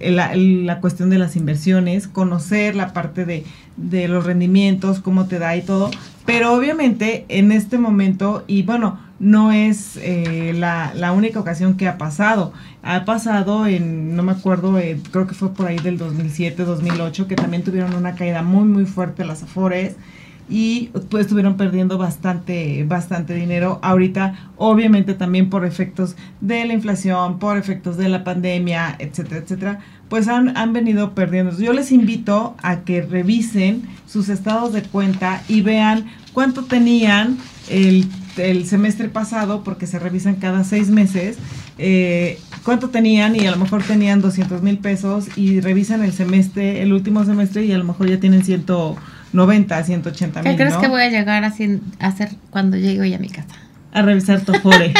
la cuestión de las inversiones, conocer la parte de de los rendimientos, cómo te da y todo. Pero obviamente en este momento, y bueno, no es eh, la, la, única ocasión que ha pasado. Ha pasado en, no me acuerdo, eh, creo que fue por ahí del 2007, 2008, que también tuvieron una caída muy, muy fuerte las Afores y pues estuvieron perdiendo bastante, bastante dinero. Ahorita, obviamente también por efectos de la inflación, por efectos de la pandemia, etcétera, etcétera pues han, han venido perdiendo. Yo les invito a que revisen sus estados de cuenta y vean cuánto tenían el, semestre pasado, porque se revisan cada seis meses, eh, cuánto tenían y a lo mejor tenían 200 mil pesos y revisan el semestre, el último semestre y a lo mejor ya tienen 190, 180 mil. ¿Qué crees que voy a llegar a, hacer cuando llegue hoy a mi casa? A revisar tu fore.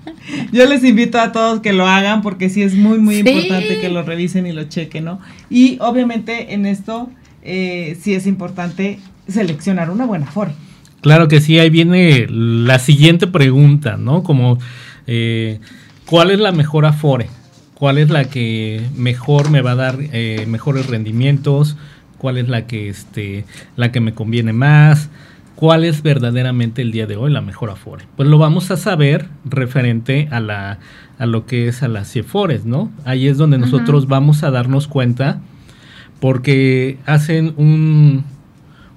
[laughs] Yo les invito a todos que lo hagan porque sí es muy, muy importante que lo revisen y lo chequen, ¿no? Y obviamente en esto eh, sí es importante seleccionar una buena Afore. Claro que sí, ahí viene la siguiente pregunta, ¿no? Como, eh, ¿cuál es la mejor Afore? ¿Cuál es la que mejor me va a dar eh, mejores rendimientos? ¿Cuál es la que, este, la que me conviene más? cuál es verdaderamente el día de hoy la mejor Afore. Pues lo vamos a saber referente a, la, a lo que es a las CIFORES, ¿no? Ahí es donde nosotros vamos a darnos cuenta porque hacen un,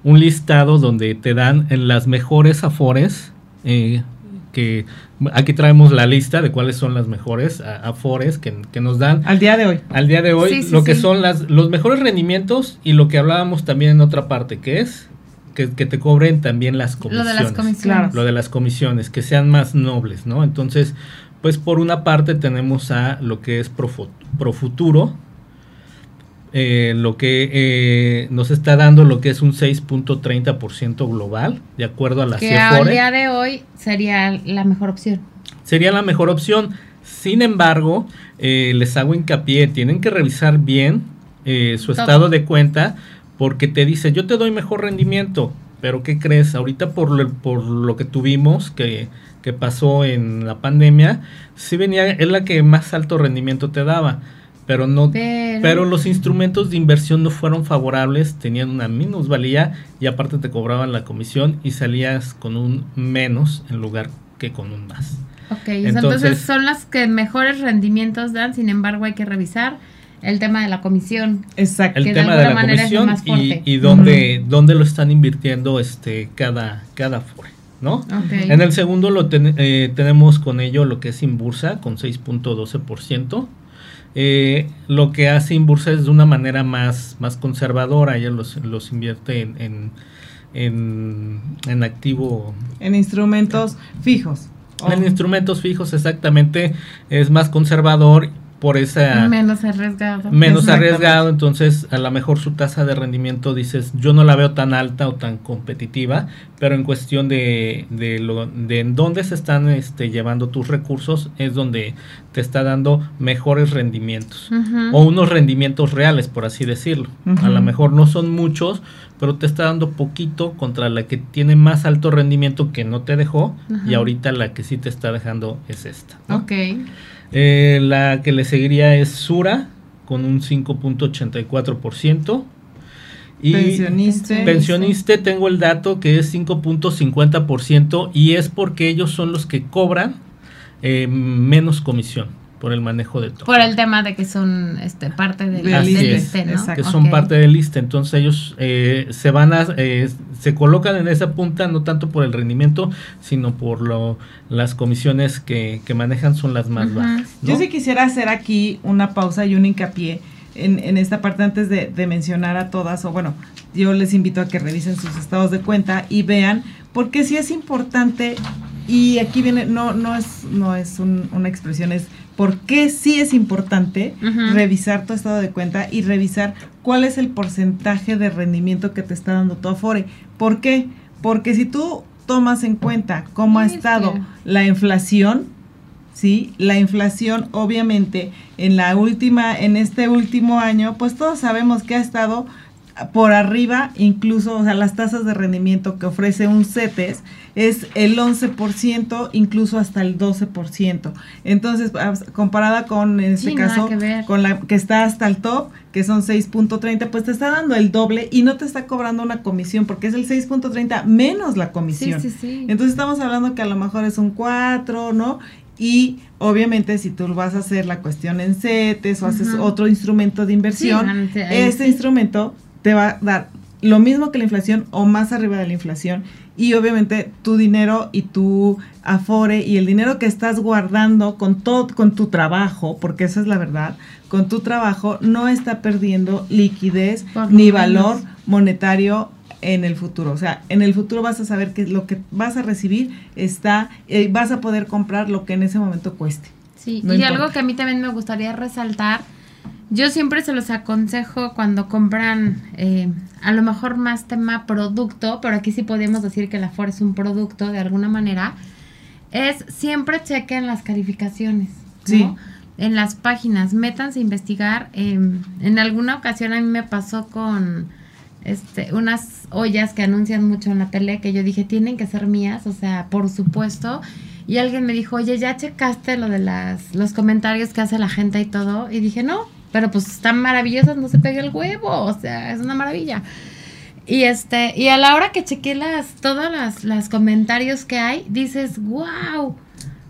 un listado donde te dan en las mejores Afores, eh, que aquí traemos la lista de cuáles son las mejores Afores que, que, nos dan. Al día de hoy. Al día de hoy, lo que son las, los mejores rendimientos y lo que hablábamos también en otra parte, que es que, te cobren también las comisiones. Lo de las comisiones. Lo de las comisiones, que sean más nobles, ¿no? Entonces, pues por una parte tenemos a lo que es Profuturo, eh, lo que eh, nos está dando lo que es un 6.30% global, de acuerdo a la que al día de hoy sería la mejor opción. Sería la mejor opción. Sin embargo, eh, les hago hincapié, tienen que revisar bien su estado de cuenta porque te dice, yo te doy mejor rendimiento, pero ¿qué crees? Ahorita por lo, por lo que tuvimos, que, que pasó en la pandemia, sí venía, es la que más alto rendimiento te daba pero no pero... los instrumentos de inversión no fueron favorables, tenían una minusvalía y aparte te cobraban la comisión y salías con un menos en lugar que con un más. Ok, entonces, son las que mejores rendimientos dan, sin embargo hay que revisar el tema de la comisión. Exacto. El tema de, la comisión y, y dónde, lo están invirtiendo este cada, cada fore. ¿no? En el segundo lo eh, tenemos con ello lo que es Inbursa con 6.12%. Eh, lo que hace Inbursa es de una manera más, más conservadora, ella los, los invierte en, en, en, activo. En instrumentos fijos. En instrumentos fijos, exactamente, es más conservador por esa... Menos arriesgado. Menos arriesgado, entonces a lo mejor su tasa de rendimiento dices, yo no la veo tan alta o tan competitiva, pero en cuestión de, de, lo, de en dónde se están este, llevando tus recursos es donde te está dando mejores rendimientos o unos rendimientos reales, por así decirlo. A lo mejor no son muchos, pero te está dando poquito contra la que tiene más alto rendimiento que no te dejó y ahorita la que sí te está dejando es esta. Ok. Eh, la que le seguiría es Sura con un 5.84%. Y pensionista. Pensionista tengo el dato que es 5.50% y es porque ellos son los que cobran eh, menos comisión por el manejo de todo. Por el tema de que son este, parte del, liste, ¿no? Que son parte del liste, entonces ellos eh, se van a, eh, se colocan en esa punta no tanto por el rendimiento, sino por lo, las comisiones que, que manejan son las más bajas. Yo sí quisiera hacer aquí una pausa y un hincapié en, en esta parte antes de, de mencionar a todas, o bueno, yo les invito a que revisen sus estados de cuenta y vean, porque sí es importante y aquí viene, no, no es, no es una expresión, es por qué sí es importante revisar tu estado de cuenta y revisar cuál es el porcentaje de rendimiento que te está dando tu Afore. ¿Por qué? Porque si tú tomas en cuenta cómo ha estado la inflación, ¿sí? La inflación obviamente en la última, en este último año, pues todos sabemos que ha estado por arriba, incluso, o sea, las tasas de rendimiento que ofrece un CETES es el 11%, incluso hasta el 12%. Entonces, comparada con, en este caso, con la que está hasta el top, que son 6.30, pues te está dando el doble y no te está cobrando una comisión, porque es el 6.30 menos la comisión. Sí, sí, Entonces, estamos hablando que a lo mejor es un 4, ¿no? Y obviamente si tú vas a hacer la cuestión en CETES o haces otro instrumento de inversión, este instrumento te va a dar lo mismo que la inflación o más arriba de la inflación y obviamente tu dinero y tu afore y el dinero que estás guardando con todo con tu trabajo, porque esa es la verdad, con tu trabajo no está perdiendo liquidez ni valor monetario en el futuro. O sea, en el futuro vas a saber que lo que vas a recibir está, eh, vas a poder comprar lo que en ese momento cueste. Sí, y algo que a mí también me gustaría resaltar yo siempre se los aconsejo cuando compran eh, a lo mejor más tema producto, pero aquí sí podemos decir que la Ford es un producto de alguna manera, es siempre chequen las calificaciones. Sí. En las páginas, métanse a investigar. Em, en alguna ocasión a mí me pasó con este, unas ollas que anuncian mucho en la tele que yo dije, tienen que ser mías, o sea, por supuesto. Y alguien me dijo, oye, ¿ya checaste lo de las, los comentarios que hace la gente y todo? Y dije, no, pero pues están maravillosas, no se pega el huevo, o sea, es una maravilla. Y este, y a la hora que chequé las, todas las, las comentarios que hay, dices, wow.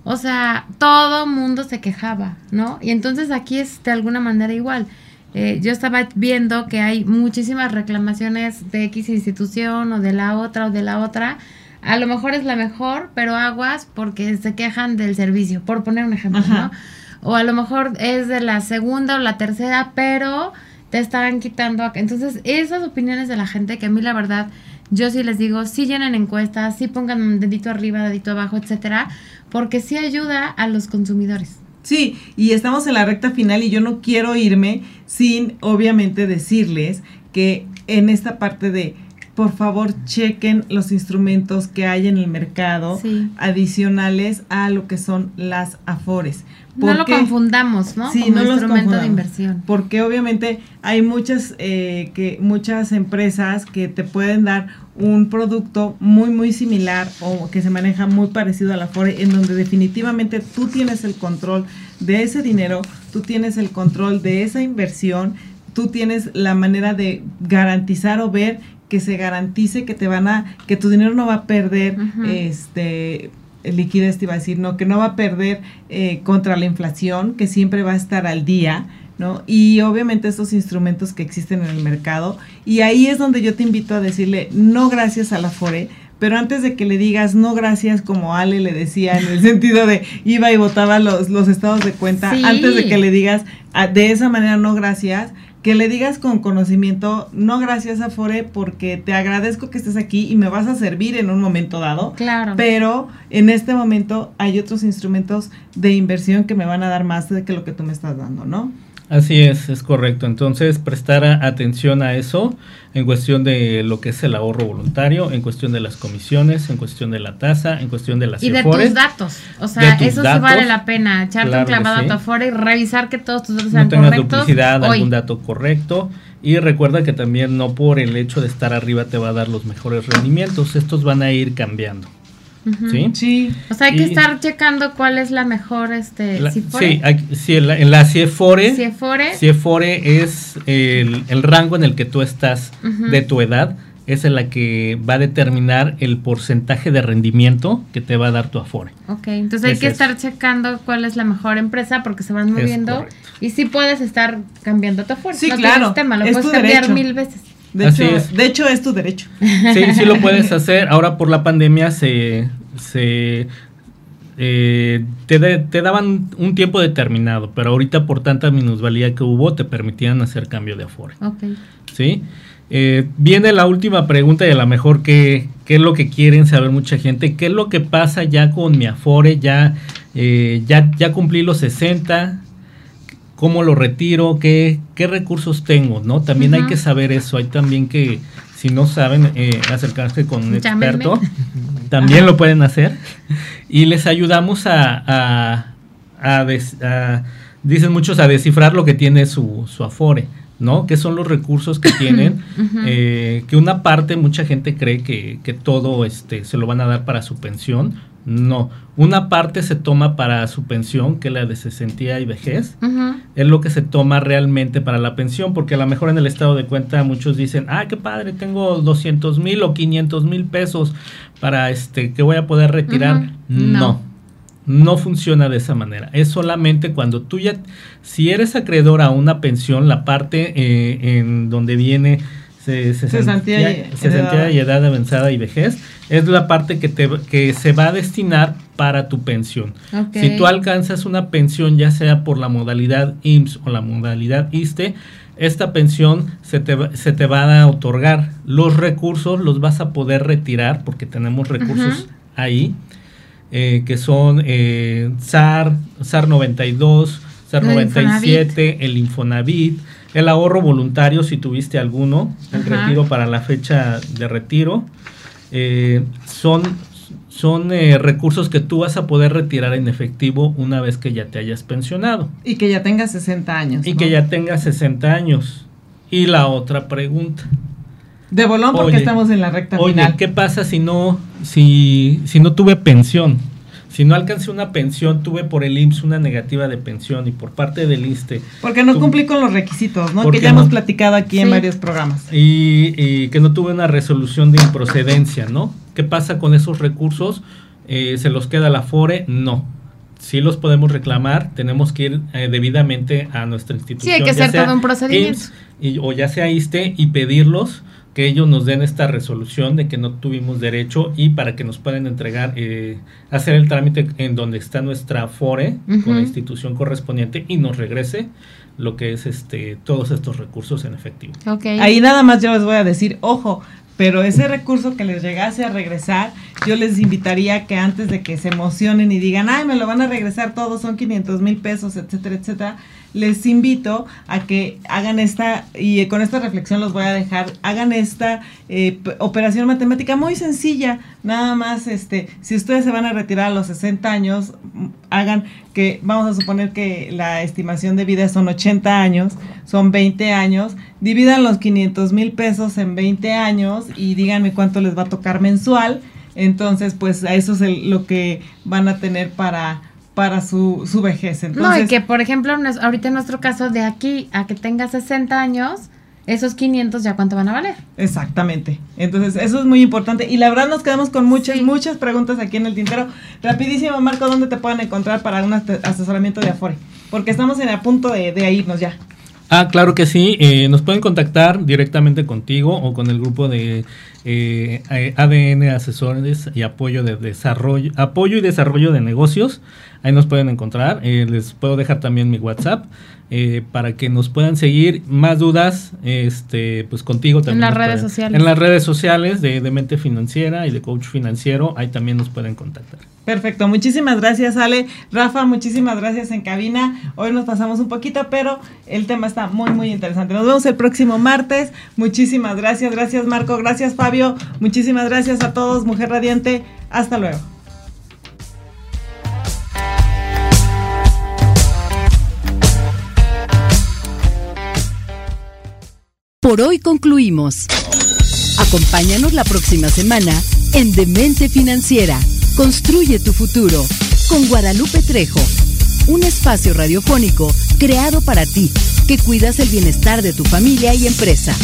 O sea, todo mundo se quejaba, ¿no? Y entonces aquí es de alguna manera igual. Eh, yo estaba viendo que hay muchísimas reclamaciones de X institución o de la otra o de la otra. A lo mejor es la mejor, pero aguas porque se quejan del servicio, por poner un ejemplo, ¿no? O a lo mejor es de la segunda o la tercera, pero te estaban quitando. Entonces, esas opiniones de la gente que a mí la verdad, yo sí les digo, sí llenen encuestas, sí pongan un dedito arriba, dedito abajo, etcétera, porque sí ayuda a los consumidores. Sí, y estamos en la recta final y yo no quiero irme sin obviamente decirles que en esta parte de por favor chequen los instrumentos que hay en el mercado adicionales a lo que son las afores. No lo confundamos, ¿no? Sí, no instrumento de inversión. Porque obviamente hay muchas eh, que muchas empresas que te pueden dar un producto muy muy similar o que se maneja muy parecido a la Afore en donde definitivamente tú tienes el control de ese dinero, tú tienes el control de esa inversión, tú tienes la manera de garantizar o ver que se garantice que te van a que tu dinero no va a perder este liquidez, te iba a decir, no, que no va a perder eh, contra la inflación, que siempre va a estar al día, ¿no? Y obviamente estos instrumentos que existen en el mercado. Y ahí es donde yo te invito a decirle, no gracias a la FORE, pero antes de que le digas no gracias como Ale le decía en el [laughs] sentido de iba y votaba los, los estados de cuenta, antes de que le digas ah, de esa manera no gracias, que le digas con conocimiento, no gracias Afore, porque te agradezco que estés aquí y me vas a servir en un momento dado. Claro. Pero en este momento hay otros instrumentos de inversión que me van a dar más de que lo que tú me estás dando, ¿no? Así es, es correcto. Entonces, prestar atención a eso en cuestión de lo que es el ahorro voluntario, en cuestión de las comisiones, en cuestión de la tasa, en cuestión de las Y de tus datos. O sea, eso sí vale la pena, echarte un clavado a tu y revisar que todos tus datos sean no tengas duplicidad, algún dato correcto. Y recuerda que también no por el hecho de estar arriba te va a dar los mejores rendimientos, estos van a ir cambiando. ¿Sí? Sí. O sea, hay que estar checando cuál es la mejor, este, Sí, sí en, la, en la CIEFORE, CIEFORE, es el, rango en el que tú estás de tu edad, es en la que va a determinar el porcentaje de rendimiento que te va a dar tu Afore. Ok, entonces hay que estar checando cuál es la mejor empresa porque se van moviendo y sí puedes estar cambiando tu Afore. Sí, claro. Tema, lo puedes cambiar mil veces. De hecho, es. de hecho, es tu derecho. Sí, sí lo puedes [laughs] hacer. Ahora por la pandemia se, se eh, te, te, daban un tiempo determinado, pero ahorita por tanta minusvalía que hubo te permitían hacer cambio de afore. Okay. ¿Sí? Eh, viene la última pregunta y a lo mejor qué, qué es lo que quieren saber mucha gente, qué es lo que pasa ya con mi afore, ya, eh, ya, ya cumplí los 60, cómo lo retiro, qué, qué recursos tengo, ¿no? También hay que saber eso, hay también que, si no saben, eh, acercarse con un experto, [laughs] también lo pueden hacer, y les ayudamos a, a, dicen muchos, a descifrar lo que tiene su, su Afore. ¿no? ¿Qué son los recursos que [laughs] tienen? Eh, que una parte, mucha gente cree que, que, todo este, se lo van a dar para su pensión. No, una parte se toma para su pensión, que es la de cesantía y vejez. Es lo que se toma realmente para la pensión, porque a lo mejor en el estado de cuenta muchos dicen, ah, qué padre, tengo 200 mil o 500 mil pesos para este que voy a poder retirar. no. no. funciona de esa manera. Es solamente cuando tú ya, si eres acreedor a una pensión, la parte eh, en donde viene se, cesantía, y, edad avanzada y vejez, es la parte que, te, que se va a destinar para tu pensión. Si tú alcanzas una pensión, ya sea por la modalidad IMSS o la modalidad ISTE, esta pensión se te, se te va a otorgar. Los recursos los vas a poder retirar porque tenemos recursos ahí, eh, que son eh, SAR, SAR 92, SAR 97, el Infonavit el ahorro voluntario, si tuviste alguno, el retiro para la fecha de retiro, eh, son, son eh, recursos que tú vas a poder retirar en efectivo una vez que ya te hayas pensionado. Y que ya tengas 60 años. Y que ya tengas 60 años. Y la otra pregunta. De bolón porque estamos en la recta final. Oye, ¿qué pasa si no, si, si no tuve pensión? Si no alcancé una pensión, tuve por el IMSS una negativa de pensión y por parte del ISTE. Porque no cumplí con los requisitos, ¿no? Que ya hemos platicado aquí en varios programas. Y, que no tuve una resolución de improcedencia, ¿no? ¿Qué pasa con esos recursos? Eh, ¿Se los queda la FORE? No. Si los podemos reclamar, tenemos que ir eh, debidamente a nuestra institución. Sí, hay que hacer todo un procedimiento. o ya sea ISTE y pedirlos que ellos nos den esta resolución de que no tuvimos derecho y para que nos puedan entregar, eh, hacer el trámite en donde está nuestra FORE con la institución correspondiente y nos regrese lo que es este todos estos recursos en efectivo. Ahí nada más yo les voy a decir, ojo, pero ese recurso que les llegase a regresar yo les invitaría que antes de que se emocionen y digan, ay, me lo van a regresar todos, son 500 mil pesos, etcétera, etcétera, les invito a que hagan esta, y con esta reflexión los voy a dejar, hagan esta eh, operación matemática muy sencilla, nada más, este, si ustedes se van a retirar a los 60 años, hagan que, vamos a suponer que la estimación de vida son 80 años, son 20 años, dividan los 500 mil pesos en 20 años y díganme cuánto les va a tocar mensual, entonces pues a eso es lo que van a tener para para su, su vejez. Entonces, no, y que por ejemplo, ahorita en nuestro caso, de aquí a que tenga 60 años, esos 500 ya cuánto van a valer. Exactamente. Entonces, eso es muy importante. Y la verdad nos quedamos con muchas, muchas preguntas aquí en el tintero. Rapidísimo, Marco, ¿dónde te pueden encontrar para un asesoramiento de Afore? Porque estamos en el punto de, de irnos ya. Ah, claro que sí. Eh, nos pueden contactar directamente contigo o con el grupo de eh, ADN Asesores y Apoyo de Desarrollo, Apoyo y Desarrollo de Negocios. Ahí nos pueden encontrar. Eh, les puedo dejar también mi WhatsApp eh, para que nos puedan seguir. Más dudas, este, pues contigo también. En las redes sociales. En las redes sociales de, de, Mente Financiera y de Coach Financiero. Ahí también nos pueden contactar. Perfecto. Muchísimas gracias, Ale. Rafa, muchísimas gracias en cabina. Hoy nos pasamos un poquito, pero el tema está muy, muy interesante. Nos vemos el próximo martes. Muchísimas gracias. Gracias, Marco. Gracias, Muchísimas gracias a todos, Mujer Radiante. Hasta luego. Por hoy concluimos. Acompáñanos la próxima semana en Demente Financiera. Construye tu futuro con Guadalupe Trejo. Un espacio radiofónico creado para ti que cuidas el bienestar de tu familia y empresa.